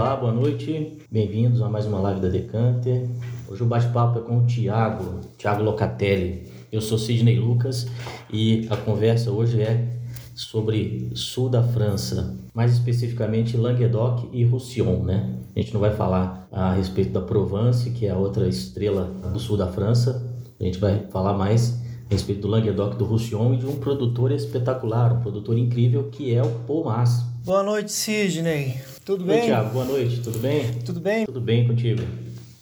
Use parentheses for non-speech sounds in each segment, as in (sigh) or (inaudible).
Olá, boa noite. Bem-vindos a mais uma live da Decanter. Hoje o bate-papo é com o Thiago, Thiago Locatelli. Eu sou Sidney Lucas e a conversa hoje é sobre sul da França, mais especificamente Languedoc e Roussillon, né? A gente não vai falar a respeito da Provence, que é a outra estrela do sul da França. A gente vai falar mais a respeito do Languedoc do Roussillon e de um produtor espetacular, um produtor incrível que é o Paul Mas. Boa noite, Sidney. Tudo Oi, bem? Thiago, boa noite, tudo bem? Tudo bem? Tudo bem contigo?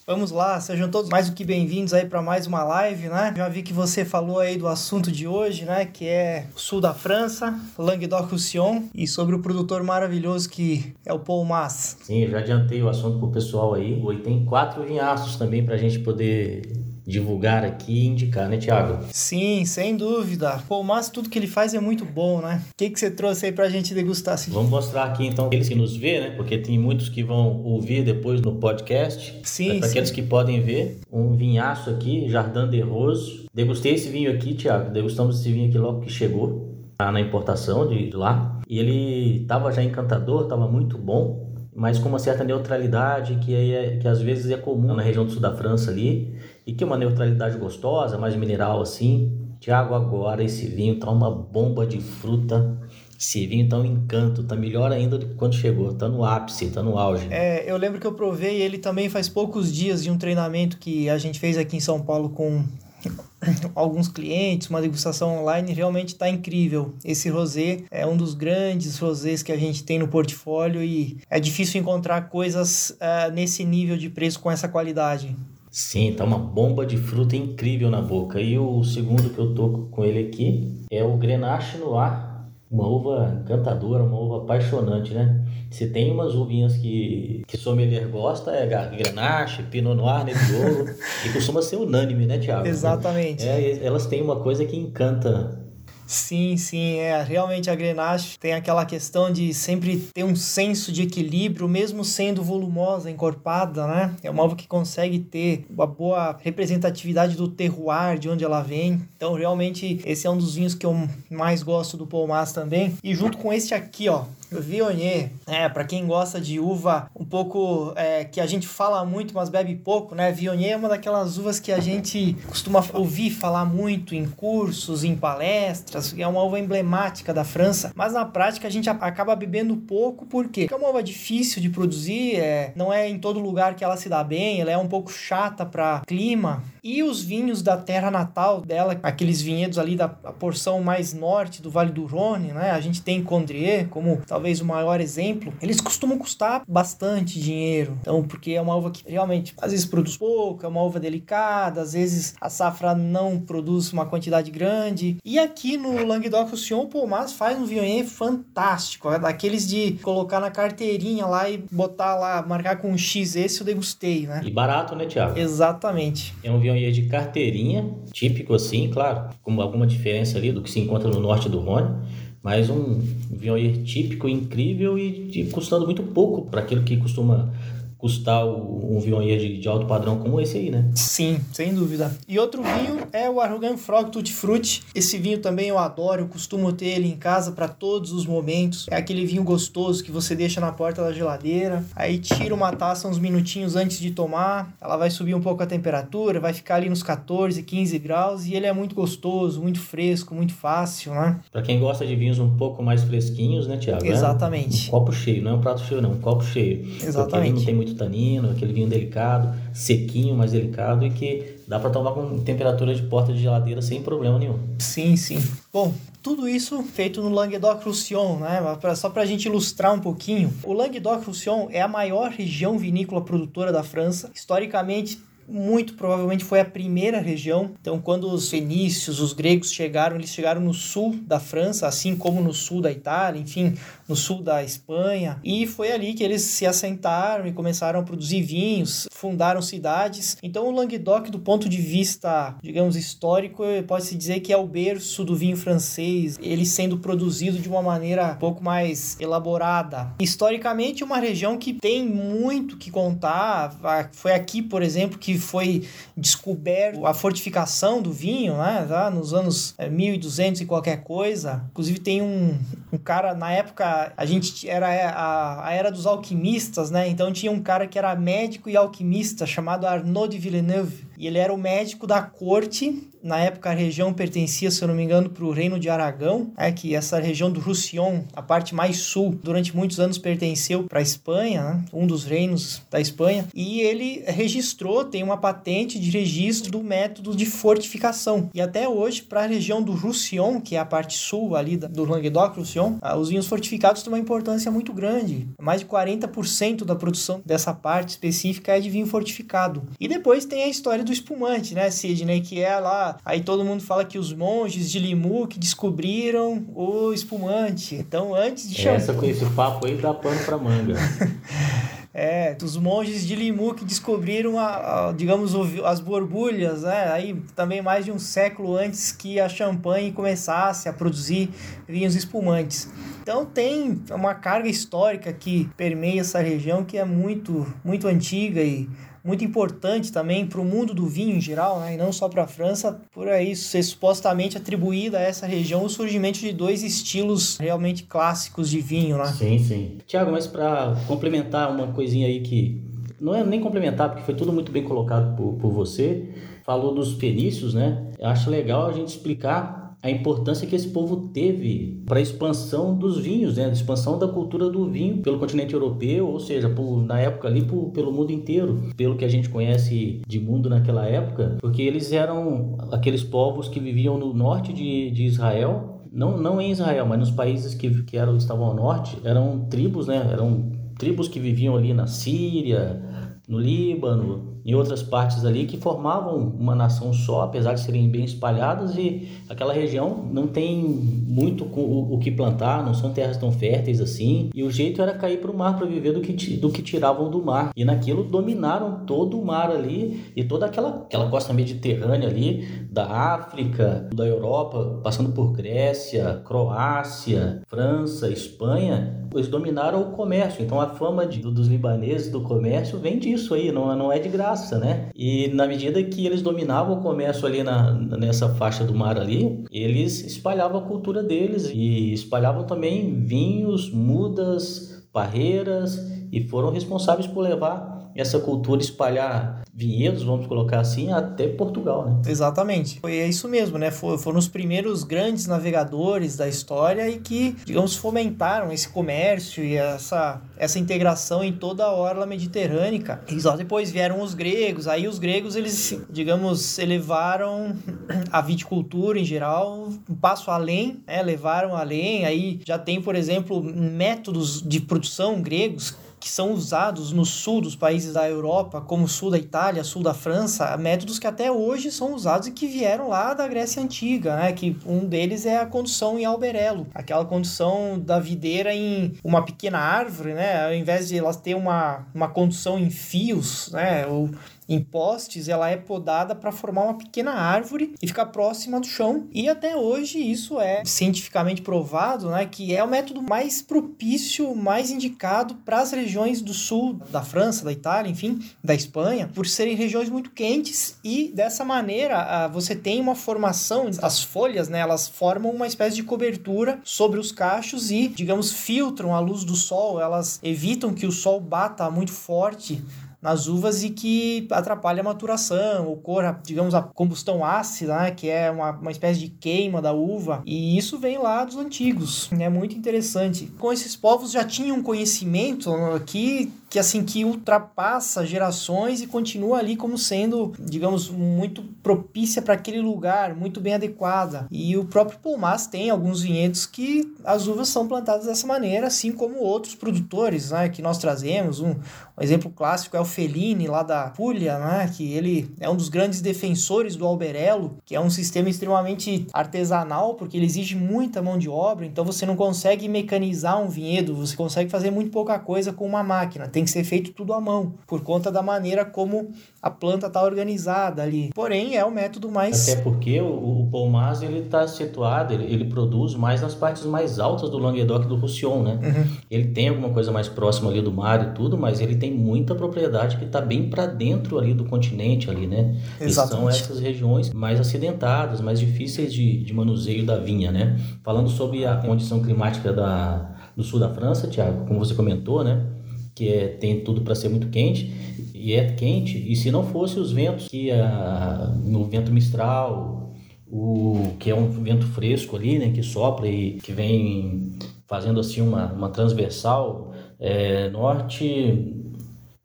Vamos lá, sejam todos mais do que bem-vindos aí para mais uma live, né? Já vi que você falou aí do assunto de hoje, né? Que é o sul da França, Languedoc-Roussillon, e sobre o produtor maravilhoso que é o Paul Mas. Sim, já adiantei o assunto pro pessoal aí. E tem quatro vinhaços também pra gente poder divulgar aqui e indicar, né, Thiago? Sim, sem dúvida. Paul Mas, tudo que ele faz é muito bom, né? O que, que você trouxe aí pra gente degustar, Sidney? Vamos mostrar aqui então aqueles que nos vê, né? Porque tem muitos que vão ouvir depois no podcast. Sim, Para sim. aqueles que podem ver, um vinhaço aqui, Jardim de Rose. Degustei esse vinho aqui, Thiago. Degustamos esse vinho aqui logo que chegou tá na importação de, de lá. E ele tava já encantador, tava muito bom, mas com uma certa neutralidade que, é, que às vezes é comum na região do sul da França ali. E que uma neutralidade gostosa, mais mineral assim. Tiago, agora esse vinho tá uma bomba de fruta. Esse vinho tá um encanto, tá melhor ainda do que quando chegou. Tá no ápice, tá no auge. É, eu lembro que eu provei ele também faz poucos dias de um treinamento que a gente fez aqui em São Paulo com (coughs) alguns clientes, uma degustação online, realmente está incrível. Esse rosé é um dos grandes rosés que a gente tem no portfólio e é difícil encontrar coisas ah, nesse nível de preço com essa qualidade. Sim, tá uma bomba de fruta incrível na boca. E o segundo que eu tô com ele aqui é o Grenache Noir. Uma uva encantadora, uma uva apaixonante, né? Se tem umas uvinhas que, que sommelier gosta, é Grenache, Pinot Noir, Nebbiolo, (laughs) e costuma ser unânime, né, Thiago? Exatamente. É, elas têm uma coisa que encanta. Sim, sim, é. Realmente a Grenache tem aquela questão de sempre ter um senso de equilíbrio, mesmo sendo volumosa, encorpada, né? É uma uva que consegue ter uma boa representatividade do terroir, de onde ela vem. Então, realmente, esse é um dos vinhos que eu mais gosto do Paul Mas também. E junto com este aqui, ó, Viognier, é, para quem gosta de uva um pouco é, que a gente fala muito, mas bebe pouco, né? Viognier é uma daquelas uvas que a gente costuma ouvir falar muito em cursos, em palestras, é uma uva emblemática da França, mas na prática a gente acaba bebendo pouco, por quê? Porque é uma uva difícil de produzir, é, não é em todo lugar que ela se dá bem, ela é um pouco chata para clima. E os vinhos da terra natal dela, aqueles vinhedos ali da porção mais norte do Vale do Rhône, né? A gente tem Condrieu como talvez o maior exemplo. Eles costumam custar bastante dinheiro. Então, porque é uma uva que realmente às vezes produz pouco, é uma uva delicada, às vezes a safra não produz uma quantidade grande. E aqui no Languedoc-Roussillon, o Palmas faz um Viognier fantástico, é daqueles de colocar na carteirinha lá e botar lá, marcar com um X esse eu degustei, né? E barato, né, Thiago? Exatamente. É um Viognier de carteirinha, típico assim, claro, com alguma diferença ali do que se encontra no norte do Rhône, mas um Viognier típico, incrível e de- custando muito pouco para aquilo que costuma custar um Viognier de, de alto padrão como esse aí, né? Sim, sem dúvida. E outro vinho é o Arrogan Frog Tutti Frutti. Esse vinho também eu adoro, eu costumo ter ele em casa para todos os momentos. É aquele vinho gostoso que você deixa na porta da geladeira, aí tira uma taça uns minutinhos antes de tomar, ela vai subir um pouco a temperatura, vai ficar ali nos 14, 15 graus e ele é muito gostoso, muito fresco, muito fácil, né? Para quem gosta de vinhos um pouco mais fresquinhos, né, Thiago? É Exatamente. Um copo cheio, não é um prato cheio, não, um copo cheio. Exatamente. não tem muito tanino, aquele vinho delicado, sequinho, mas delicado e que dá para tomar com temperatura de porta de geladeira sem problema nenhum. Sim, sim. Bom, tudo isso feito no Languedoc-Roussillon, né? Só para a gente ilustrar um pouquinho, o Languedoc-Roussillon é a maior região vinícola produtora da França. Historicamente, muito provavelmente foi a primeira região. Então, quando os fenícios, os gregos chegaram, eles chegaram no sul da França, assim como no sul da Itália, enfim, no sul da Espanha. E foi ali que eles se assentaram e começaram a produzir vinhos, fundaram cidades. Então, o Languedoc, do ponto de vista, digamos, histórico, pode-se dizer que é o berço do vinho francês, ele sendo produzido de uma maneira um pouco mais elaborada. Historicamente, uma região que tem muito que contar. Foi aqui, por exemplo, que foi descoberto a fortificação do vinho, né? Tá? Nos anos 1200 é, e qualquer coisa. Inclusive tem um, um cara, na época, a gente era a, a era dos alquimistas, né? Então tinha um cara que era médico e alquimista chamado Arnaud de Villeneuve. E ele era o médico da corte na época a região pertencia, se eu não me engano, para o Reino de Aragão, é que essa região do Roussillon, a parte mais sul, durante muitos anos pertenceu para a Espanha, né? um dos reinos da Espanha, e ele registrou, tem uma patente de registro do método de fortificação. E até hoje, para a região do Roussillon, que é a parte sul ali do Languedoc-Roussillon, ah, os vinhos fortificados têm uma importância muito grande. Mais de 40% da produção dessa parte específica é de vinho fortificado. E depois tem a história do espumante, né, Sidney, que é lá Aí todo mundo fala que os monges de Limu que descobriram o espumante. Então, antes de chamar. Essa com esse papo aí dá pano pra manga. (laughs) É, os monges de Limu que descobriram, a, a, digamos, as borbulhas, né? Aí também mais de um século antes que a champanhe começasse a produzir vinhos espumantes. Então tem uma carga histórica que permeia essa região que é muito, muito antiga e muito importante também para o mundo do vinho em geral, né? e não só para a França, por aí ser supostamente atribuída a essa região o surgimento de dois estilos realmente clássicos de vinho. Né? Sim, sim. Tiago, mas para complementar uma coisinha aí que não é nem complementar, porque foi tudo muito bem colocado por, por você, falou dos fenícios, né? Eu acho legal a gente explicar a importância que esse povo teve para a expansão dos vinhos, né? a expansão da cultura do vinho pelo continente europeu, ou seja, por, na época ali por, pelo mundo inteiro, pelo que a gente conhece de mundo naquela época, porque eles eram aqueles povos que viviam no norte de, de Israel, não, não em Israel, mas nos países que, que eram, estavam ao norte, eram tribos, né? eram tribos que viviam ali na Síria, no Líbano, em outras partes ali que formavam uma nação só, apesar de serem bem espalhadas e aquela região não tem muito o, o que plantar, não são terras tão férteis assim, e o jeito era cair para o mar para viver do que, do que tiravam do mar. E naquilo dominaram todo o mar ali e toda aquela, aquela costa mediterrânea ali, da África, da Europa, passando por Grécia, Croácia, França, Espanha, eles dominaram o comércio. Então a fama de, dos libaneses do comércio vem disso aí, não, não é de graça, né? E na medida que eles dominavam o comércio ali na, nessa faixa do mar ali, eles espalhavam a cultura deles e espalhavam também vinhos, mudas, parreiras e foram responsáveis por levar essa cultura espalhar vinhedos, vamos colocar assim, até Portugal, né? Exatamente. Foi é isso mesmo, né? foram os primeiros grandes navegadores da história e que, digamos, fomentaram esse comércio e essa, essa integração em toda a orla mediterrânea. E só depois vieram os gregos. Aí os gregos, eles, digamos, elevaram (clears throat) a viticultura em geral um passo além, né? Levaram além. Aí já tem, por exemplo, métodos de produção gregos que são usados no sul dos países da Europa, como sul da Itália, sul da França, métodos que até hoje são usados e que vieram lá da Grécia Antiga, né? Que um deles é a condução em alberelo, aquela condução da videira em uma pequena árvore, né? Ao invés de elas ter uma, uma condução em fios, né? Ou em postes, ela é podada para formar uma pequena árvore e ficar próxima do chão. E até hoje isso é cientificamente provado, né, que é o método mais propício, mais indicado para as regiões do sul da França, da Itália, enfim, da Espanha, por serem regiões muito quentes e dessa maneira você tem uma formação, as folhas, né, elas formam uma espécie de cobertura sobre os cachos e, digamos, filtram a luz do sol, elas evitam que o sol bata muito forte nas uvas e que atrapalha a maturação, ocorra, digamos, a combustão ácida, né, que é uma, uma espécie de queima da uva, e isso vem lá dos antigos, é muito interessante. Com esses povos já tinham conhecimento que que assim que ultrapassa gerações e continua ali como sendo, digamos, muito propícia para aquele lugar, muito bem adequada. E o próprio Palmas tem alguns vinhedos que as uvas são plantadas dessa maneira, assim como outros produtores, né, que nós trazemos. Um, um exemplo clássico é o Fellini lá da Puglia, né, que ele é um dos grandes defensores do alberello, que é um sistema extremamente artesanal, porque ele exige muita mão de obra, então você não consegue mecanizar um vinhedo, você consegue fazer muito pouca coisa com uma máquina tem que ser feito tudo à mão, por conta da maneira como a planta está organizada ali. Porém, é o método mais... Até porque o, o ele está situado, ele, ele, produz mais nas partes mais altas do Languedoc do Roussillon, né? Uhum. Ele tem alguma coisa mais próxima ali do mar e tudo, mas ele tem muita propriedade que está bem para dentro ali do continente ali, né? Exatamente. E são essas regiões mais acidentadas, mais difíceis de, de manuseio da vinha, né? Falando sobre a condição climática da, do sul da França, Tiago, como você comentou, né? Que é, tem tudo para ser muito quente e é quente. E se não fosse os ventos que a, no vento mistral, o que é um vento fresco ali, né? Que sopra e que vem fazendo assim uma, uma transversal é, norte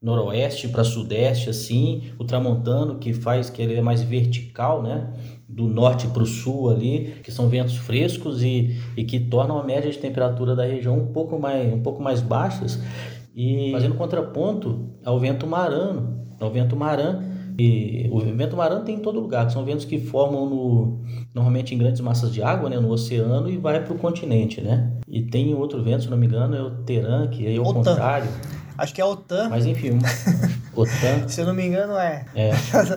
noroeste para sudeste assim o tramontano que faz que ele é mais vertical né do norte para o sul ali que são ventos frescos e, e que tornam a média de temperatura da região um pouco mais um pouco mais baixas e fazendo contraponto ao vento marano ao vento marã e o vento marano tem em todo lugar, são ventos que formam no, normalmente em grandes massas de água, né, no oceano e vai para o continente, né? E tem outro vento, se não me engano, é o Teran, que é o contrário. Acho que é a OTAN. Mas enfim, (laughs) OTAN. Se eu não me engano, é. É.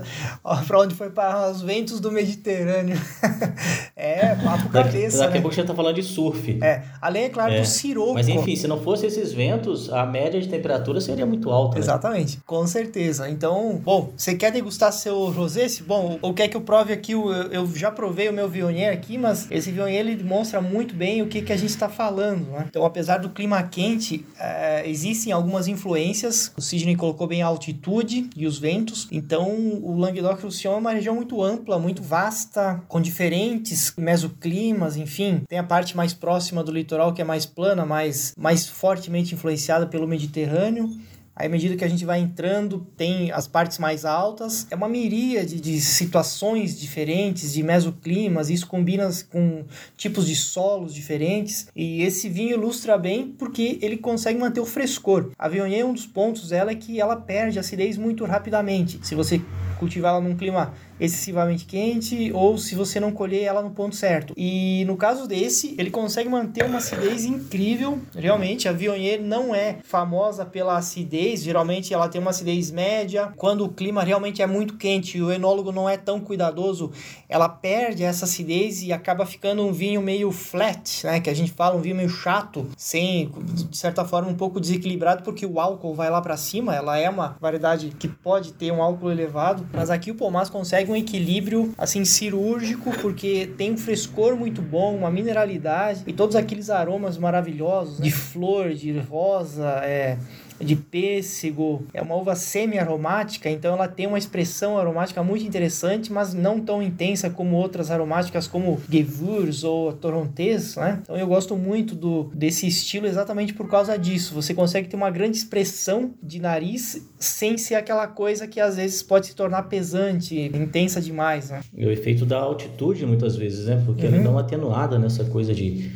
(laughs) pra onde foi para os ventos do Mediterrâneo. (laughs) é, papo Daqui, cabeça. daqui né? a pouco a gente tá falando de surf. É, além, é claro, É. do Siroco. Mas enfim, se não fosse esses ventos, a média de temperatura seria muito alta. né? Exatamente, com certeza. Então, bom, você quer degustar seu rosé? Bom, ou quer que eu prove aqui? o- Eu, já provei o meu Viognier aqui, mas esse Viognier ele demonstra muito bem o que, que a gente está falando. Né? Então, apesar do clima quente, eh, existem algumas influências. O Sidney colocou bem a altitude e os ventos. Então, o Languedoc-Roussillon é uma região muito ampla, muito vasta, com diferentes mesoclimas, enfim. Tem a parte mais próxima do litoral que é mais plana, mais, mais fortemente influenciada pelo Mediterrâneo. Aí, à medida que a gente vai entrando, tem as partes mais altas. É uma miríade de situações diferentes, de mesoclimas. Isso combina com tipos de solos diferentes. E esse vinho ilustra bem porque ele consegue manter o frescor. A Viognier, um dos pontos dela é que ela perde acidez muito rapidamente. Se você cultivar ela num clima excessivamente quente ou se você não colher ela no ponto certo. E no caso desse, ele consegue manter uma acidez incrível. Realmente, a Viognier não é famosa pela acidez, geralmente ela tem uma acidez média. Quando o clima realmente é muito quente e o enólogo não é tão cuidadoso, ela perde essa acidez e acaba ficando um vinho meio flat, né, que a gente fala um vinho meio chato, sem de certa forma um pouco desequilibrado porque o álcool vai lá para cima, ela é uma variedade que pode ter um álcool elevado, mas aqui o Pomás consegue um equilíbrio assim cirúrgico porque tem um frescor muito bom, uma mineralidade e todos aqueles aromas maravilhosos né? de flor, de rosa, é, de pêssego. É uma uva semi-aromática, então ela tem uma expressão aromática muito interessante, mas não tão intensa como outras aromáticas como Gewürz ou Torrontés, né? Então eu gosto muito do, desse estilo exatamente por causa disso. Você consegue ter uma grande expressão de nariz sem ser aquela coisa que às vezes pode se tornar pesante, intensa demais, né? É o efeito da altitude, muitas vezes, né? Porque ele dá uma atenuada nessa coisa de.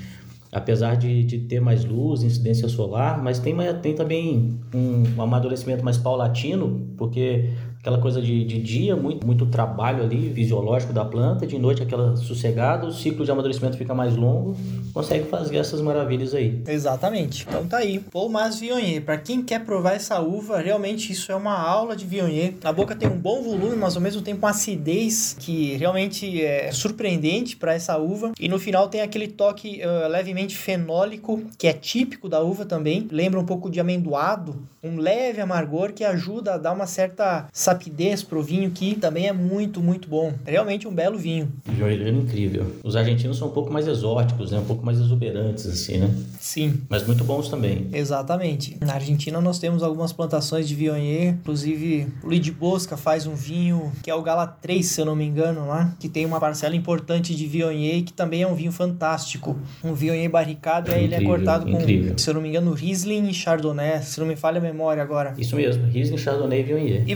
Apesar de, de ter mais luz, incidência solar, mas tem, tem também um, um amadurecimento mais paulatino, porque aquela coisa de, de dia, muito, muito trabalho ali fisiológico da planta, de noite aquela sossegada, o ciclo de amadurecimento fica mais longo, consegue fazer essas maravilhas aí. Exatamente. Então tá aí. Pomás Viognier. Para quem quer provar essa uva, realmente isso é uma aula de Viognier. Na boca tem um bom volume, mas ao mesmo tempo uma acidez que realmente é surpreendente para essa uva. E no final tem aquele toque eh, levemente fenólico, que é típico da uva também. Lembra um pouco de amendoado, um leve amargor que ajuda a dar uma certa sapidez pro vinho que também é muito, muito bom. Realmente um belo vinho. Joelheiro incrível. Os argentinos são um pouco mais exóticos, né? Um pouco mais exuberantes, assim, né? Sim. Mas muito bons também. Exatamente. Na Argentina nós temos algumas plantações de Viognier, inclusive o Luiz de Bosca faz um vinho que é o Gala 3, se eu não me engano, lá, que tem uma parcela importante de Viognier que também é um vinho fantástico. Um Viognier barricado e aí ele é Incrível, cortado com, incrível. se eu não me engano, Riesling e Chardonnay, se não me falha a memória agora. Isso mesmo, Riesling, Chardonnay e Viognier. E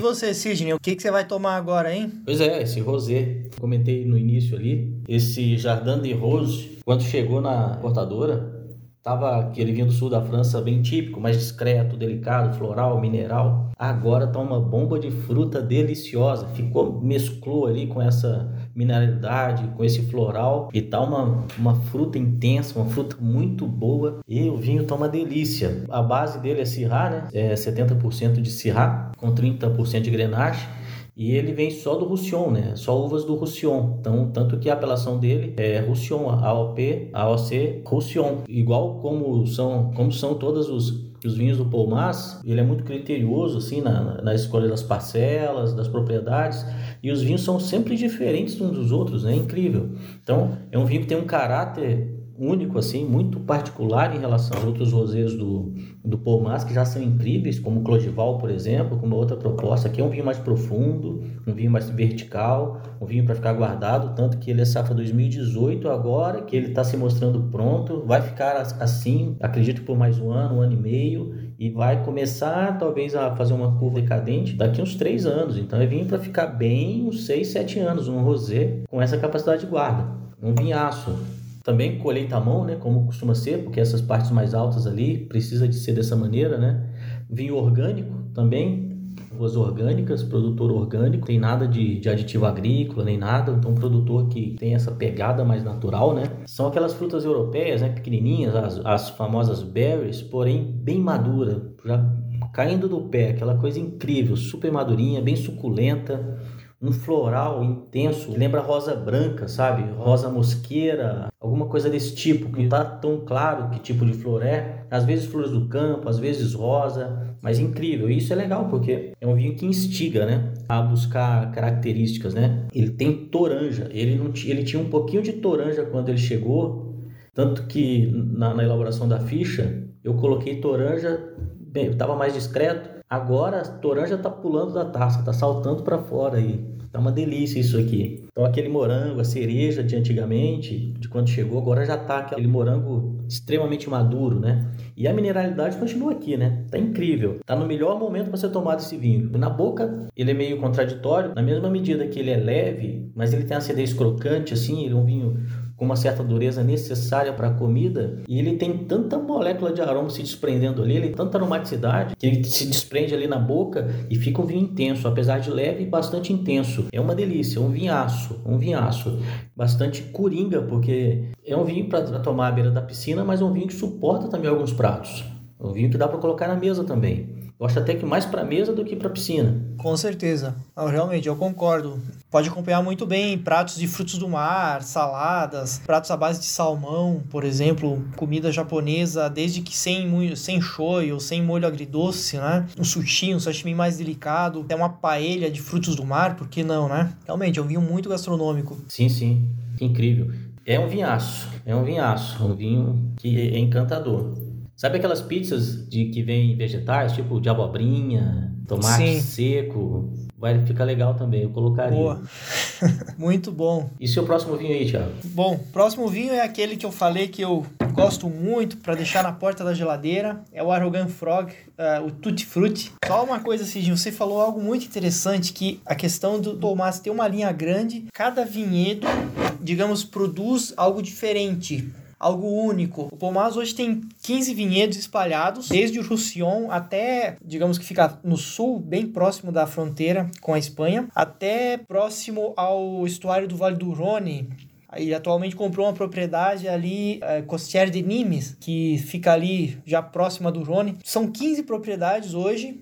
o que, que você vai tomar agora, hein? Pois é, esse rosé, comentei no início ali, esse Jardin de Rose, quando chegou na portadora, tava aquele vinho do sul da França bem típico, mais discreto, delicado, floral, mineral. Agora tá uma bomba de fruta deliciosa, ficou mesclou ali com essa mineralidade, com esse floral e tá uma, uma fruta intensa, uma fruta muito boa e o vinho tá uma delícia. A base dele é Syrah, né? É 70% de Syrah com 30% de Grenache. E ele vem só do Roussillon, né? Só uvas do Roussillon. Então, tanto que a apelação dele é Roussillon, AOP, AOC, Roussillon. Igual como são, como são todos os os vinhos do Palmas, ele é muito criterioso assim na, na escolha das parcelas, das propriedades, e os vinhos são sempre diferentes uns dos outros, né? É incrível. Então, é um vinho que tem um caráter único, assim, muito particular em relação aos outros rosés do, do Mas, que já são incríveis, como o Clodival, por exemplo, com uma outra proposta. Aqui é um vinho mais profundo, um vinho mais vertical, um vinho para ficar guardado, tanto que ele é safra 2018 agora, que ele está se mostrando pronto, vai ficar assim, acredito por mais um ano, um ano e meio, e vai começar talvez a fazer uma curva decadente daqui uns três anos. Então é vinho para ficar bem uns seis, sete anos, um rosé com essa capacidade de guarda, um vinhaço. Também colheita à mão, né, como costuma ser, porque essas partes mais altas ali precisa de ser dessa maneira, né? Vinho orgânico também, uvas orgânicas, produtor orgânico, tem nada de, de aditivo agrícola nem nada, então produtor que tem essa pegada mais natural, né? São aquelas frutas europeias, né, pequenininhas, as, as famosas berries, porém bem madura, já caindo do pé, aquela coisa incrível, super madurinha, bem suculenta um floral intenso, que lembra rosa branca, sabe? Rosa mosqueira, alguma coisa desse tipo, que não tá tão claro que tipo de flor é. Às vezes flores do campo, às vezes rosa, mas incrível. E isso é legal porque é um vinho que instiga, né, a buscar características, né? Ele tem toranja, ele não ele tinha um pouquinho de toranja quando ele chegou, tanto que na, na elaboração da ficha eu coloquei toranja, bem, estava mais discreto. Agora a toranja tá pulando da taça, tá saltando para fora aí. Tá uma delícia isso aqui. Então aquele morango, a cereja de antigamente, de quando chegou, agora já tá aquele morango extremamente maduro, né? E a mineralidade continua aqui, né? Tá incrível. Tá no melhor momento para ser tomado esse vinho. Na boca, ele é meio contraditório, na mesma medida que ele é leve, mas ele tem acidez crocante assim, ele é um vinho com uma certa dureza necessária para a comida e ele tem tanta molécula de aroma se desprendendo ali, ele tem tanta aromaticidade que ele se desprende ali na boca e fica um vinho intenso, apesar de leve bastante intenso. É uma delícia, um vinhaço, um vinhaço. Bastante coringa, porque é um vinho para tomar à beira da piscina, mas é um vinho que suporta também alguns pratos. É um vinho que dá para colocar na mesa também. Eu acho até que mais para mesa do que para piscina. Com certeza. Não, realmente, eu concordo. Pode acompanhar muito bem pratos de frutos do mar, saladas, pratos à base de salmão, por exemplo, comida japonesa, desde que sem, sem shoyu, sem molho agridoce, né? Um sushi, um sashimi mais delicado, até uma paella de frutos do mar, por que não, né? Realmente, é um vinho muito gastronômico. Sim, sim. Incrível. É um vinhaço, é um vinhaço, um vinho que é encantador. Sabe aquelas pizzas de que vem vegetais, tipo de abobrinha, tomate Sim. seco? Vai ficar legal também, eu colocaria. Boa. (laughs) Muito bom. E seu próximo vinho aí, Thiago? Bom, próximo vinho é aquele que eu falei que eu gosto muito para deixar na porta da geladeira. É o Arrogant Frog, uh, o Tutti Frutti. Só uma coisa, Cidinho, você falou algo muito interessante, que a questão do Tomás ter uma linha grande, cada vinhedo, digamos, produz algo diferente algo único. O Palmas hoje tem 15 vinhedos espalhados, desde o Roussillon até, digamos que fica no sul, bem próximo da fronteira com a Espanha, até próximo ao estuário do Vale do Rhône, e atualmente comprou uma propriedade ali, é, Costière de Nimes, que fica ali já próxima do Rhône. São 15 propriedades hoje,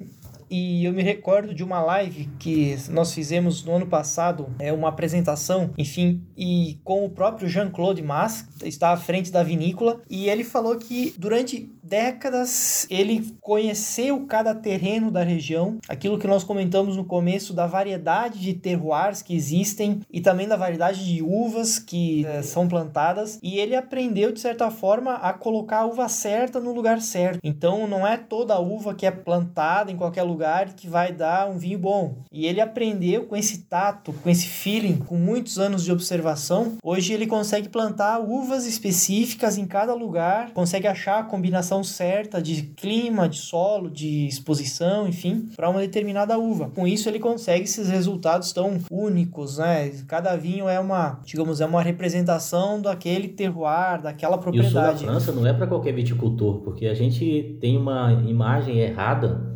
e eu me recordo de uma live que nós fizemos no ano passado, é uma apresentação, enfim, e com o próprio Jean-Claude Mas, está à frente da vinícola, e ele falou que durante décadas ele conheceu cada terreno da região, aquilo que nós comentamos no começo da variedade de terroirs que existem e também da variedade de uvas que é, são plantadas, e ele aprendeu de certa forma a colocar a uva certa no lugar certo. Então não é toda uva que é plantada em qualquer lugar que vai dar um vinho bom. E ele aprendeu com esse tato, com esse feeling, com muitos anos de observação. Hoje ele consegue plantar uvas específicas em cada lugar, consegue achar a combinação certa de clima, de solo, de exposição, enfim, para uma determinada uva. Com isso ele consegue esses resultados tão únicos, né? Cada vinho é uma, digamos, é uma representação daquele terroir, daquela propriedade. E o sul da França não é para qualquer viticultor, porque a gente tem uma imagem errada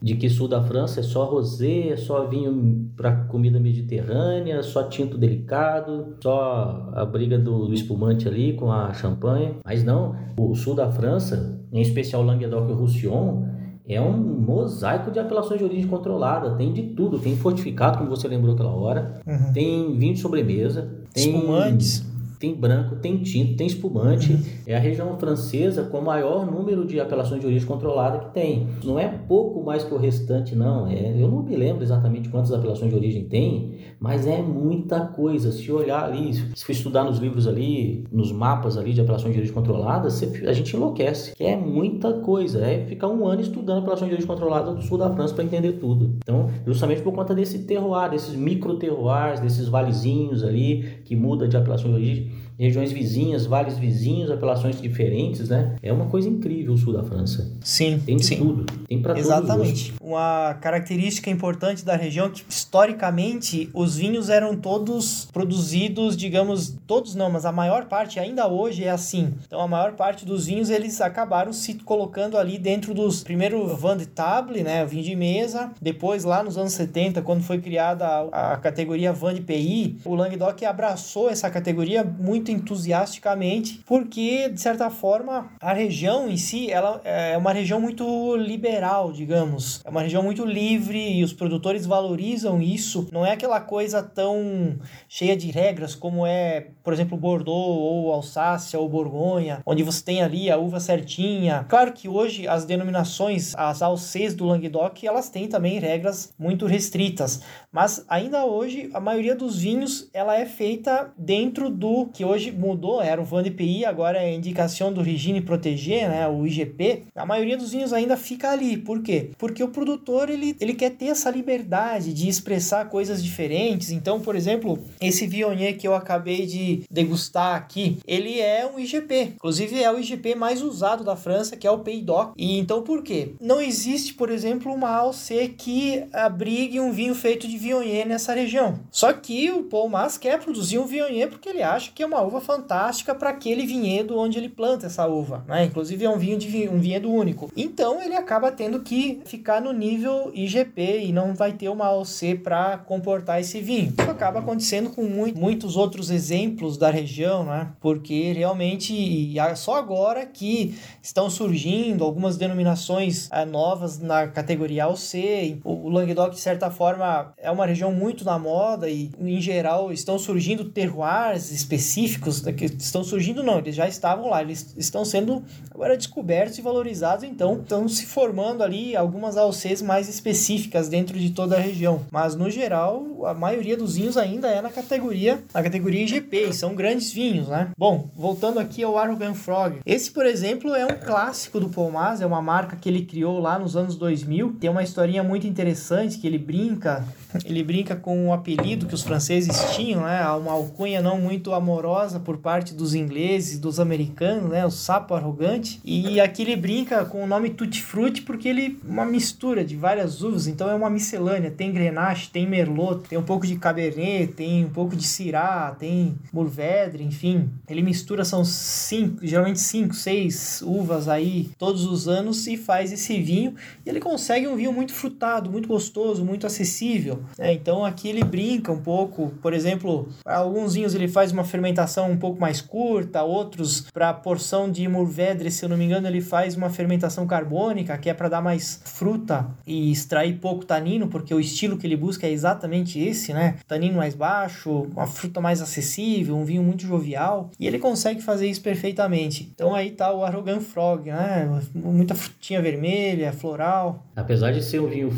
de que sul da França é só rosé, é só vinho para comida mediterrânea, só tinto delicado, só a briga do, do, espumante ali com a champanhe. Mas não, o sul da França, em especial Languedoc e Roussillon, é um mosaico de apelações de origem controlada. Tem de tudo. Tem fortificado, como você lembrou aquela hora. Uhum. Tem vinho de sobremesa. Tem espumantes tem branco, tem tinto, tem espumante. Uhum. É a região francesa com o maior número de apelações de origem controlada que tem. Não é pouco mais que o restante, não. É, eu não me lembro exatamente quantas apelações de origem tem, mas é muita coisa. Se olhar ali, se for estudar nos livros ali, nos mapas ali de apelações de origem controlada, a gente enlouquece. Que é muita coisa. É ficar um ano estudando apelações de origem controlada do sul da França para entender tudo. Então, justamente por conta desse terroir, desses micro terroirs, desses valezinhos ali que muda de apelação de origem regiões vizinhas, vales vizinhos, apelações diferentes, né? É uma coisa incrível o sul da França. Sim, tem de sim. tudo, tem para Exatamente. Uma característica importante da região é que historicamente os vinhos eram todos produzidos, digamos, todos não, mas a maior parte ainda hoje é assim. Então a maior parte dos vinhos eles acabaram se colocando ali dentro dos primeiro vin de table, né, vinho de mesa, depois lá nos anos 70, quando foi criada a, a categoria vin de PI, o Languedoc abraçou essa categoria muito muito entusiasticamente, porque de certa forma a região em si ela é uma região muito liberal, digamos. É uma região muito livre e os produtores valorizam isso. Não é aquela coisa tão cheia de regras como é, por exemplo, Bordeaux ou Alsácia ou Borgonha, onde você tem ali a uva certinha. Claro que hoje as denominações, as alcês do Languedoc, elas têm também regras muito restritas, mas ainda hoje a maioria dos vinhos ela é feita dentro do que hoje hoje mudou, era o Van DPI, agora é a indicação do Regine Proteger, né, o IGP. A maioria dos vinhos ainda fica ali. Por quê? Porque o produtor ele, ele quer ter essa liberdade de expressar coisas diferentes. Então, por exemplo, esse Viognier que eu acabei de degustar aqui, ele é um IGP. Inclusive é o IGP mais usado da França, que é o Pays d'Oc. E então por quê? Não existe, por exemplo, uma AOC que abrigue um vinho feito de Viognier nessa região. Só que o Paul Mas quer produzir um Viognier porque ele acha que é uma uva fantástica para aquele vinhedo onde ele planta essa uva, né? Inclusive é um vinho de um vinhedo único. Então ele acaba tendo que ficar no nível IGP e não vai ter uma OC para comportar esse vinho. Isso acaba acontecendo com muito, muitos outros exemplos da região, né? Porque realmente só agora que estão surgindo algumas denominações é, novas na categoria OC. O Languedoc de certa forma é uma região muito na moda e em geral estão surgindo terroirs específicos específicos que estão surgindo, não, eles já estavam lá, eles estão sendo agora descobertos e valorizados, então estão se formando ali algumas AOCs mais específicas dentro de toda a região. Mas no geral, a maioria dos vinhos ainda é na categoria, na categoria IGP, e são grandes vinhos, né? Bom, voltando aqui ao Arrogant Frog. Esse, por exemplo, é um clássico do Palmas, é uma marca que ele criou lá nos anos 2000. Tem uma historinha muito interessante que ele brinca ele brinca com o apelido que os franceses tinham, né? Uma alcunha não muito amorosa por parte dos ingleses, dos americanos, né? O sapo arrogante. E aqui ele brinca com o nome Tutti Frutti porque ele uma mistura de várias uvas, então é uma miscelânea. Tem Grenache, tem Merlot, tem um pouco de Cabernet, tem um pouco de Syrah, tem Mourvèdre, enfim. Ele mistura, são cinco, geralmente cinco, seis uvas aí todos os anos e faz esse vinho. E ele consegue um vinho muito frutado, muito gostoso, muito acessível. É, então aqui ele brinca um pouco, por exemplo, alguns vinhos ele faz uma fermentação um pouco mais curta, outros para porção de Mourvèdre, se eu não me engano, ele faz uma fermentação carbônica, que é para dar mais fruta e extrair pouco tanino, porque o estilo que ele busca é exatamente esse, né? Tanino mais baixo, uma fruta mais acessível, um vinho muito jovial, e ele consegue fazer isso perfeitamente. Então aí tá o Arrogant Frog, né? Muita frutinha vermelha, floral. Apesar de ser um vinho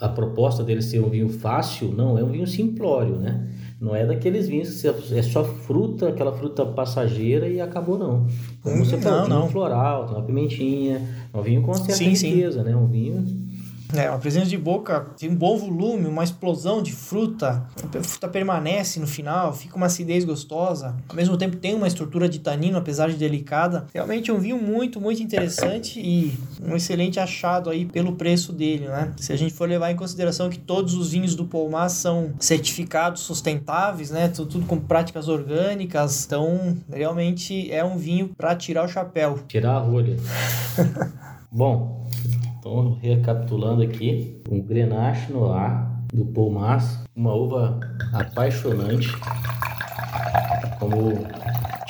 a proposta dele ser um vinho fácil, não, é um vinho simplório, né? Não é daqueles vinhos que é só fruta, aquela fruta passageira e acabou, não. Como você falou, não, um vinho floral, tem uma pimentinha, é um vinho com uma certa sim, riqueza, sim. né? Um vinho é, uma presença de boca, tem um bom volume, uma explosão de fruta, a fruta permanece no final, fica uma acidez gostosa, ao mesmo tempo tem uma estrutura de tanino, apesar de delicada. Realmente é um vinho muito, muito interessante e um excelente achado aí pelo preço dele, né? Se a gente for levar em consideração que todos os vinhos do Palmar são certificados sustentáveis, né? Tudo, tudo com práticas orgânicas, então realmente é um vinho para tirar o chapéu. Tirar a rolha. (laughs) Bom, então, recapitulando aqui, um Grenache Noir do Paul Mas, uma uva apaixonante, como o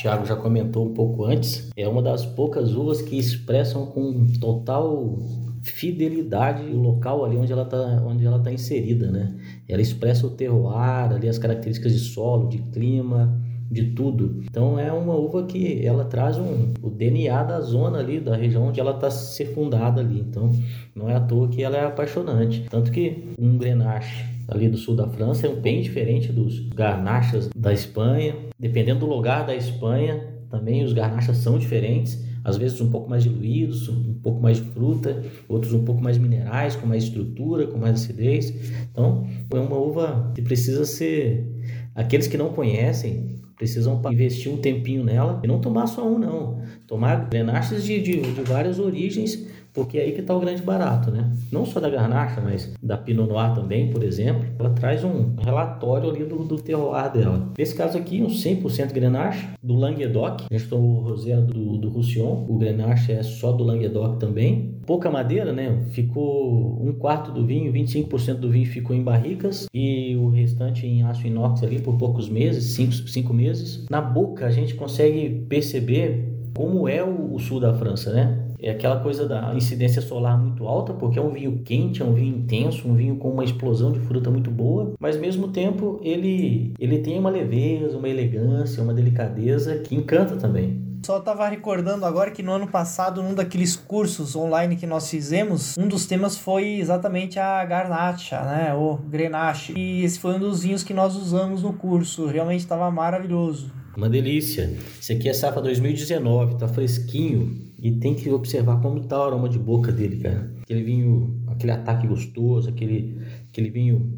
Thiago já comentou um pouco antes, é uma das poucas uvas que expressam com total fidelidade o local ali onde ela está onde ela tá inserida, né? Ela expressa o terroir, ali as características de solo, de clima, de tudo. Então é uma uva que ela traz um, o DNA da zona ali, da região onde ela está circundada ali. Então não é à toa que ela é apaixonante. Tanto que um Grenache ali do sul da França é um bem diferente dos garnachas da Espanha. Dependendo do lugar da Espanha, também os garnachas são diferentes às vezes um pouco mais diluídos, um pouco mais de fruta, outros um pouco mais minerais, com mais estrutura, com mais acidez. Então, é uma uva que precisa ser. Aqueles que não conhecem precisam investir um tempinho nela e não tomar só um, não. Tomar grenaches de, de, de várias origens porque é aí que está o grande barato, né? Não só da Garnacha, mas da Pinot Noir também, por exemplo. Ela traz um relatório ali do, do terroir dela. Nesse caso aqui, um 100% Grenache do Languedoc. A gente tomou o Rosé do, do Roussillon. O Grenache é só do Languedoc também. Pouca madeira, né? Ficou um quarto do vinho, 25% do vinho ficou em barricas e o restante em aço inox ali por poucos meses, 5 cinco, meses. Na boca a gente consegue perceber como é o, o sul da França, né? É aquela coisa da incidência solar muito alta, porque é um vinho quente, é um vinho intenso, um vinho com uma explosão de fruta muito boa, mas ao mesmo tempo ele, ele tem uma leveza, uma elegância, uma delicadeza que encanta também. Só estava recordando agora que no ano passado, num daqueles cursos online que nós fizemos, um dos temas foi exatamente a Garnacha, né? O Grenache. E esse foi um dos vinhos que nós usamos no curso. Realmente estava maravilhoso. Uma delícia. Esse aqui é safra 2019, tá fresquinho. E tem que observar como tá o aroma de boca dele, cara. Aquele vinho, aquele ataque gostoso, aquele, aquele vinho,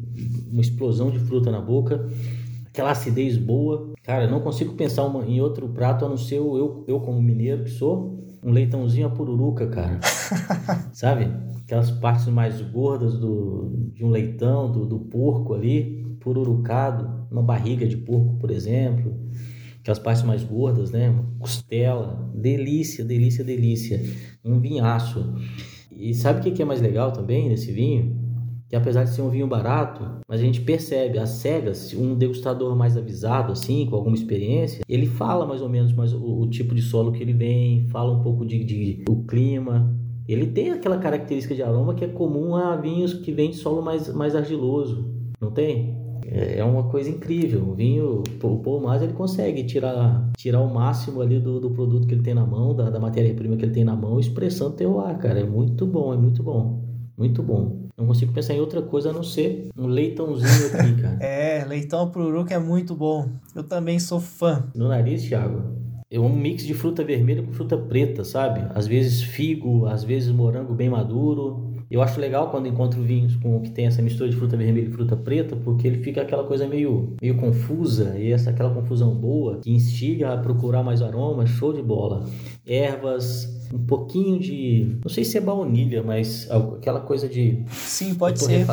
uma explosão de fruta na boca, aquela acidez boa. Cara, não consigo pensar uma, em outro prato a não ser eu, eu como mineiro que sou, um leitãozinho a pururuca, cara. (laughs) Sabe? Aquelas partes mais gordas do, de um leitão, do, do porco ali, pururucado, uma barriga de porco, por exemplo aquelas partes mais gordas, né? Costela, delícia, delícia, delícia. Um vinhaço. E sabe o que é mais legal também nesse vinho? Que apesar de ser um vinho barato, a gente percebe as cegas, um degustador mais avisado, assim, com alguma experiência, ele fala mais ou menos mais o, o tipo de solo que ele vem, fala um pouco de, de o clima, ele tem aquela característica de aroma que é comum a vinhos que vêm de solo mais, mais argiloso, não tem? É, é uma coisa incrível. O vinho, o Paul Mas, ele consegue tirar, tirar o máximo ali do, do produto que ele tem na mão, da, da matéria-prima que ele tem na mão, expressando terroir, cara. É muito bom, é muito bom. Muito bom. Não consigo pensar em outra coisa a não ser um leitãozinho aqui, (laughs) cara. é, leitão pururuca é muito bom. Eu também sou fã. No nariz, Thiago, é um mix de fruta vermelha com fruta preta, sabe? Às vezes figo, às vezes morango bem maduro. Eu acho legal quando encontro vinhos com que tem essa mistura de fruta vermelha e fruta preta, porque ele fica aquela coisa meio, meio confusa e essa aquela confusão boa que instiga a procurar mais aromas, show de bola. Ervas, um pouquinho de, não sei se é baunilha, mas aquela coisa de Sim, pode de ser.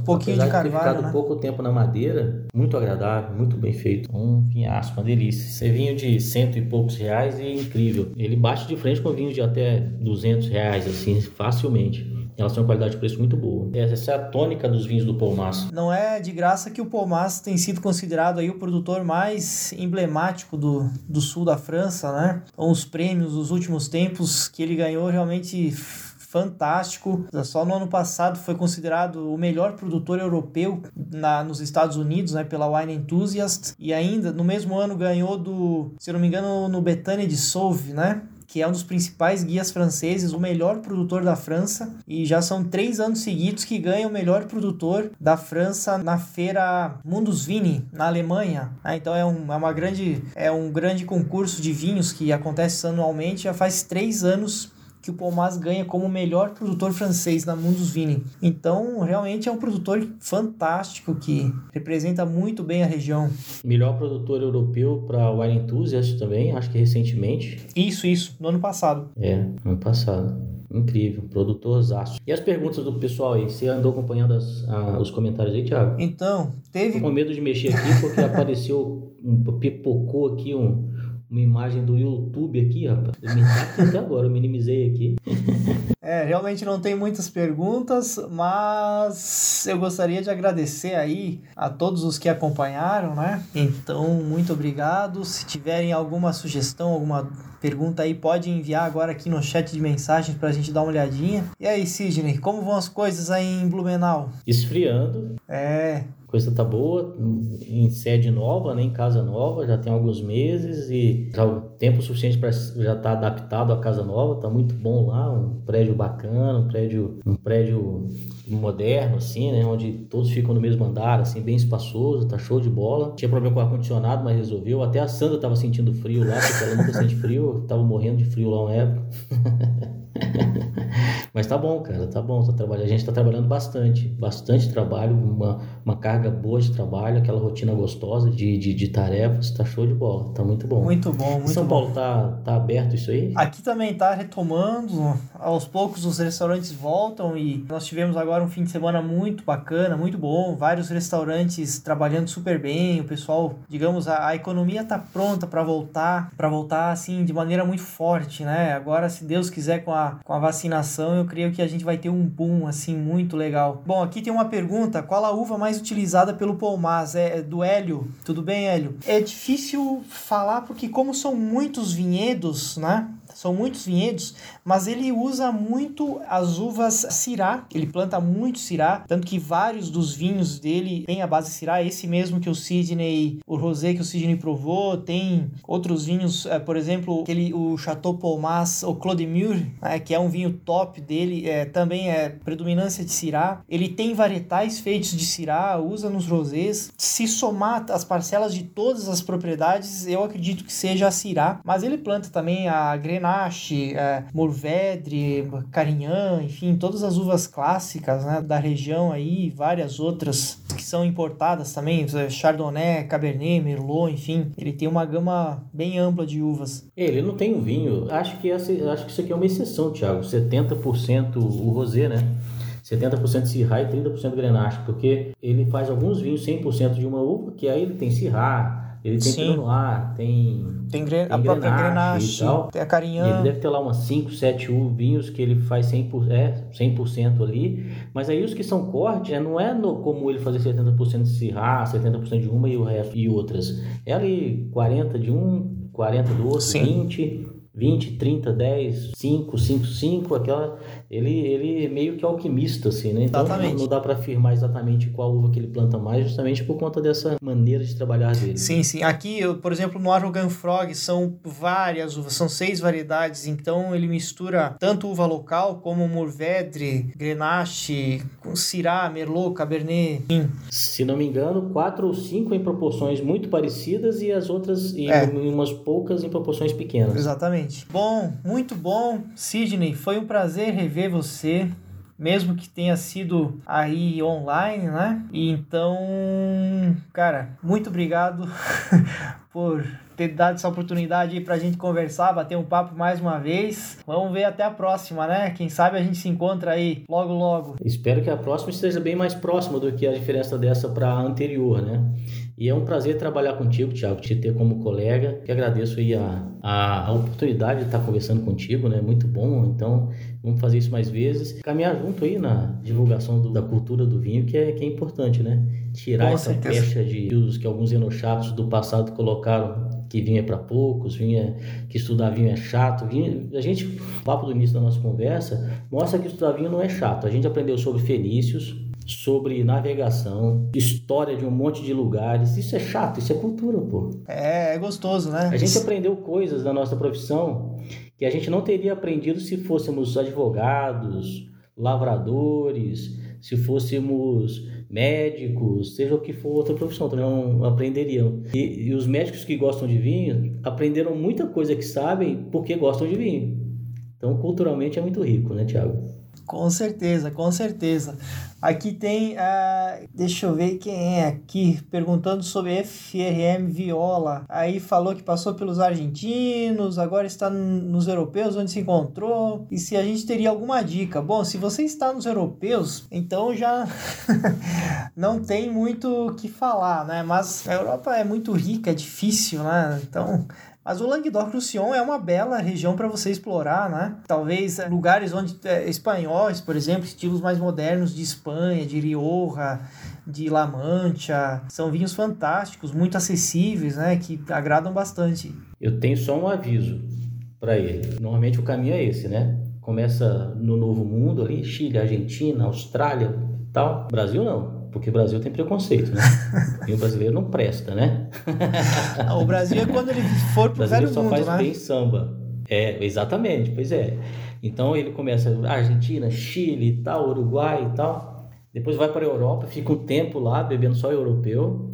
Um pouquinho de carvalho, de ter ficado né? pouco tempo na madeira, muito agradável, muito bem feito. Um vinhaço, uma delícia. Esse é vinho de cento e poucos reais e incrível. Ele bate de frente com vinho de até 200 reais, assim, facilmente elas têm uma qualidade de preço muito boa. Essa é a tônica dos vinhos do Palmas. Não é de graça que o Palmas tem sido considerado aí o produtor mais emblemático do, do sul da França, né? Com os prêmios dos últimos tempos que ele ganhou realmente fantástico. Só no ano passado foi considerado o melhor produtor europeu na, nos Estados Unidos, né, pela Wine Enthusiast. E ainda no mesmo ano ganhou do, se não me engano, no Betânia de Sauve, né? Que é um dos principais guias franceses, o melhor produtor da França, e já são três anos seguidos que ganha o melhor produtor da França na feira Mundus Vini, na Alemanha. Ah, então é, um, é, uma grande, é um grande concurso de vinhos que acontece anualmente, já faz três anos que o Palmas ganha como o melhor produtor francês na Mundus Vini. Então, realmente é um produtor fantástico que representa muito bem a região. Melhor produtor europeu para o Wine Enthusiast também, acho que recentemente. Isso, isso, no ano passado. É, ano passado. Incrível, produtor zaço. E as perguntas do pessoal aí? Você andou acompanhando as, a, os comentários aí, Thiago? Então, teve. Tô com medo de mexer aqui porque (laughs) apareceu, um, pipocou aqui um, uma imagem do YouTube aqui, rapaz. Eu me até agora, eu minimizei aqui. (laughs) É, realmente não tem muitas perguntas, mas eu gostaria de agradecer aí a todos os que acompanharam, né? Então, muito obrigado. Se tiverem alguma sugestão, alguma pergunta aí, pode enviar agora aqui no chat de mensagens para a gente dar uma olhadinha. E aí, Sidney, como vão as coisas aí em Blumenau? Esfriando. É, coisa tá boa, em sede nova, né, em casa nova, já tem alguns meses e já o tempo suficiente para já estar tá adaptado à casa nova, tá muito bom lá, um prédio bacana, um prédio, um prédio moderno assim, né, onde todos ficam no mesmo andar, assim, bem espaçoso, tá show de bola. Tinha problema com o ar condicionado, mas resolveu. Até a Sandra tava sentindo frio lá, porque ela nunca sente frio, tava morrendo de frio lá uma época. (laughs) Mas tá bom, cara, tá bom. Tá trabalhando. A gente tá trabalhando bastante, bastante trabalho, uma, uma carga boa de trabalho, aquela rotina gostosa de, de, de tarefas, tá show de bola, tá muito bom. Muito bom, muito São bom. Paulo tá, tá aberto isso aí? Aqui também tá retomando, aos poucos os restaurantes voltam e nós tivemos agora um fim de semana muito bacana, muito bom, vários restaurantes trabalhando super bem, o pessoal, digamos, a, a economia tá pronta para voltar, para voltar assim de maneira muito forte, né? Agora, se Deus quiser com a, com a vacinação, eu creio que a gente vai ter um boom assim muito legal. Bom, aqui tem uma pergunta: qual a uva mais utilizada pelo Palmas? É, é do Hélio. Tudo bem, Hélio? É difícil falar porque como são muitos vinhedos, né? São muitos vinhedos, mas ele usa muito as uvas Syrah. Ele planta muito Syrah, tanto que vários dos vinhos dele têm a base Syrah. Esse mesmo que o Sidney, o rosé que o Sidney provou, tem outros vinhos, é, por exemplo, aquele o Chateau Palmas, o Claude Mur, né, que é um vinho top dele, é, também é predominância de Syrah. Ele tem varietais feitos de Syrah, usa nos rosés. Se somar as parcelas de todas as propriedades, eu acredito que seja a Syrah, mas ele planta também a Grenache, é, Mourvedre, Carignan, enfim, todas as uvas clássicas né, da região aí, várias outras que são importadas também, Chardonnay, Cabernet, Merlot, enfim, ele tem uma gama bem ampla de uvas. Ele não tem um vinho, acho que, essa, acho que isso aqui é uma exceção, Thiago, 70% o rosé, né? 70% Syrah e 30% Grenache, porque ele faz alguns vinhos 100% de uma uva, que aí ele tem Syrah, ele tem Pinot Noir, tem, tem, gre tem a própria Grenache, tem a Carignan. ele deve ter lá umas 5, 7 vinhos que ele faz 100%, é, 100% ali. Mas aí os que são corte, né, não é no, como ele fazer 70% de Syrah, 70% de uma e, o resto, e outras. É ali 40 de um, 40 do outro, Sim. 20... 20, 30, 10, 5, 5, 5, aquela. Ele, ele é meio que alquimista, assim, né? Então exatamente. não dá para afirmar exatamente qual uva que ele planta mais, justamente por conta dessa maneira de trabalhar dele. Sim, sim. Aqui, eu, por exemplo, no Arrogant Frog são várias uvas, são seis variedades, então ele mistura tanto uva local como Mourvedre, Grenache, Syrah, Merlot, Cabernet, enfim. Se não me engano, quatro ou cinco em proporções muito parecidas e as outras em é. umas poucas em proporções pequenas. Exatamente. Bom, muito bom. Sidney, foi um prazer rever você mesmo que tenha sido aí online, né? E então, cara, muito obrigado (laughs) por ter dado essa oportunidade aí pra gente conversar, bater um papo mais uma vez. Vamos ver até a próxima, né? Quem sabe a gente se encontra aí logo logo. Espero que a próxima esteja bem mais próxima do que a diferença dessa para a anterior, né? E é um prazer trabalhar contigo, Tiago, te ter como colega. Que agradeço aí a, a, a, oportunidade de estar conversando contigo, né? Muito bom. Então, vamos fazer isso mais vezes. Caminhar junto aí na divulgação do, da cultura do vinho, que é, que é importante, né? Tirar Com essa certeza. pecha de usos que alguns enochatos do passado colocaram que vinha para poucos, vinha que estudar vinho é chato. A gente, o papo do início da nossa conversa, mostra que estudar vinho não é chato. A gente aprendeu sobre fenícios, sobre navegação, história de um monte de lugares. Isso é chato, isso é cultura, pô. É, é gostoso, né? A gente aprendeu coisas da nossa profissão que a gente não teria aprendido se fôssemos advogados, lavradores, se fôssemos médicos, seja o que for outra profissão, também não aprenderiam. E, e, os médicos que gostam de vinho aprenderam muita coisa que sabem porque gostam de vinho. Então, culturalmente é muito rico, né, Tiago? Com certeza, com certeza. Aqui tem, uh, deixa eu ver quem é aqui, perguntando sobre FRM Viola. Aí falou que passou pelos argentinos, agora está nos europeus, onde se encontrou. E se a gente teria alguma dica? Bom, se você está nos europeus, então já (laughs) não tem muito o que falar, né? Mas a Europa é muito rica, é difícil, né? Então Mas o Languedoc-Roussillon é uma bela região para você explorar, né? Talvez é, lugares onde é, espanhóis, por exemplo, estilos mais modernos de Espanha, de Rioja, de La Mancha, são vinhos fantásticos, muito acessíveis, né? Que agradam bastante. Eu tenho só um aviso para ele. Normalmente o caminho é esse, né? Começa no Novo Mundo ali, Chile, Argentina, Austrália, tal. Brasil não porque o Brasil tem preconceito, né? (laughs) E o brasileiro não presta, né? o Brasil é quando ele for pro velho mundo, né? O só faz bem samba. É, exatamente, pois é. Então ele começa Argentina, Chile e tal, Uruguai e tal. Depois vai para a Europa, fica um tempo lá bebendo só europeu.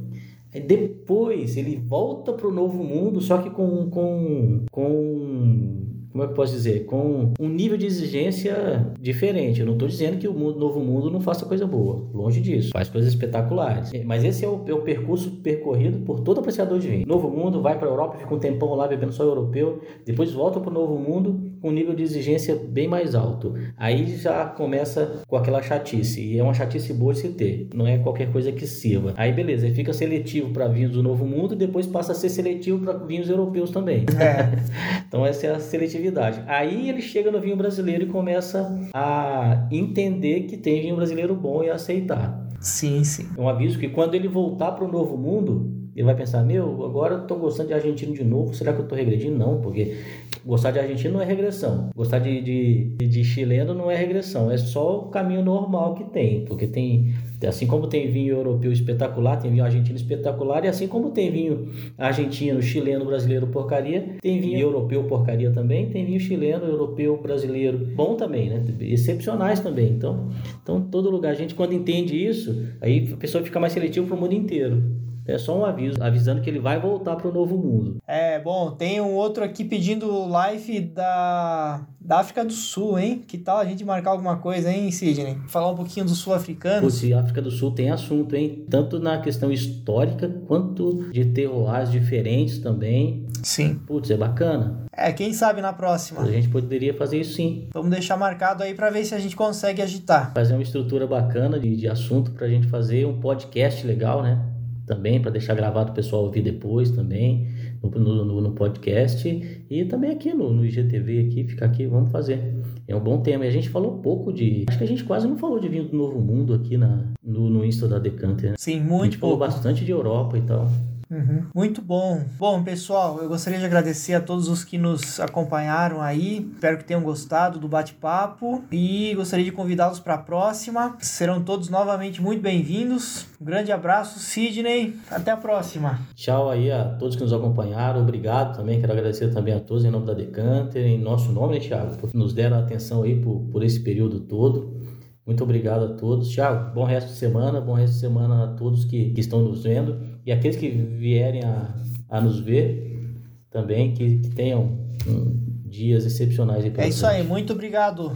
Aí depois ele volta para o novo mundo, só que com, com, com como é que eu posso dizer, com um nível de exigência diferente. Eu não estou dizendo que o mundo, novo mundo não faça coisa boa, longe disso, faz coisas espetaculares. Mas esse é o, é o percurso percorrido por todo apreciador de vinho. Novo mundo vai para a Europa, fica um tempão lá bebendo só europeu, depois volta para o novo mundo com um nível de exigência bem mais alto. Aí já começa com aquela chatice, e é uma chatice boa de se ter, não é qualquer coisa que sirva. Aí beleza, ele fica seletivo para vinhos do novo mundo, depois passa a ser seletivo para vinhos europeus também. É. (laughs) então essa é a seletividade. Aí ele chega no vinho brasileiro e começa a entender que tem vinho brasileiro bom e aceitar. Sim, sim. É um aviso que quando ele voltar para o novo mundo, ele vai pensar: meu, agora estou gostando de argentino de novo, será que eu estou regredindo? Não, porque gostar de argentino não é regressão, gostar de, de, de chileno não é regressão, é só o caminho normal que tem, porque tem Assim como tem vinho europeu espetacular, tem vinho argentino espetacular, e assim como tem vinho argentino, chileno, brasileiro porcaria, tem vinho europeu porcaria também, tem vinho chileno, europeu, brasileiro bom também, né? Excepcionais também. Então, então todo lugar, a gente quando entende isso, aí a pessoa fica mais seletiva para o mundo inteiro. É só um aviso, avisando que ele vai voltar para o novo mundo. É, bom, tem um outro aqui pedindo live da, da África do Sul, hein? Que tal a gente marcar alguma coisa, hein, Sidney? Falar um pouquinho dos sul-africanos. Putz, África do Sul tem assunto, hein? Tanto na questão histórica, quanto de terroirs diferentes também. Sim. Putz, é bacana. É, quem sabe na próxima. A gente poderia fazer isso sim. Vamos deixar marcado aí para ver se a gente consegue agitar. Fazer uma estrutura bacana de, de assunto para a gente fazer um podcast legal, né? Também, para deixar gravado o pessoal ouvir depois também, no, no, no podcast e também aqui no, no IGTV, aqui, fica aqui, vamos fazer. É um bom tema. E a gente falou pouco de. Acho que a gente quase não falou de vinho do Novo Mundo aqui na, no, no Insta da Decanter. Né? Sim, muito. A gente pouco. falou bastante de Europa e tal. Uhum. Muito bom. Bom, pessoal, eu gostaria de agradecer a todos os que nos acompanharam aí. Espero que tenham gostado do bate-papo e gostaria de convidá-los para a próxima. Serão todos novamente muito bem-vindos. Um grande abraço, Sidney. Até a próxima. Tchau aí a todos que nos acompanharam. Obrigado também. Quero agradecer também a todos em nome da Decanter, em nosso nome, né, Thiago, por nos deram atenção aí por, por esse período todo. Muito obrigado a todos. Tiago, bom resto de semana, bom resto de semana a todos que, que estão nos vendo e aqueles que vierem a, a nos ver também, que, que tenham um, dias excepcionais. é isso aí, muito obrigado.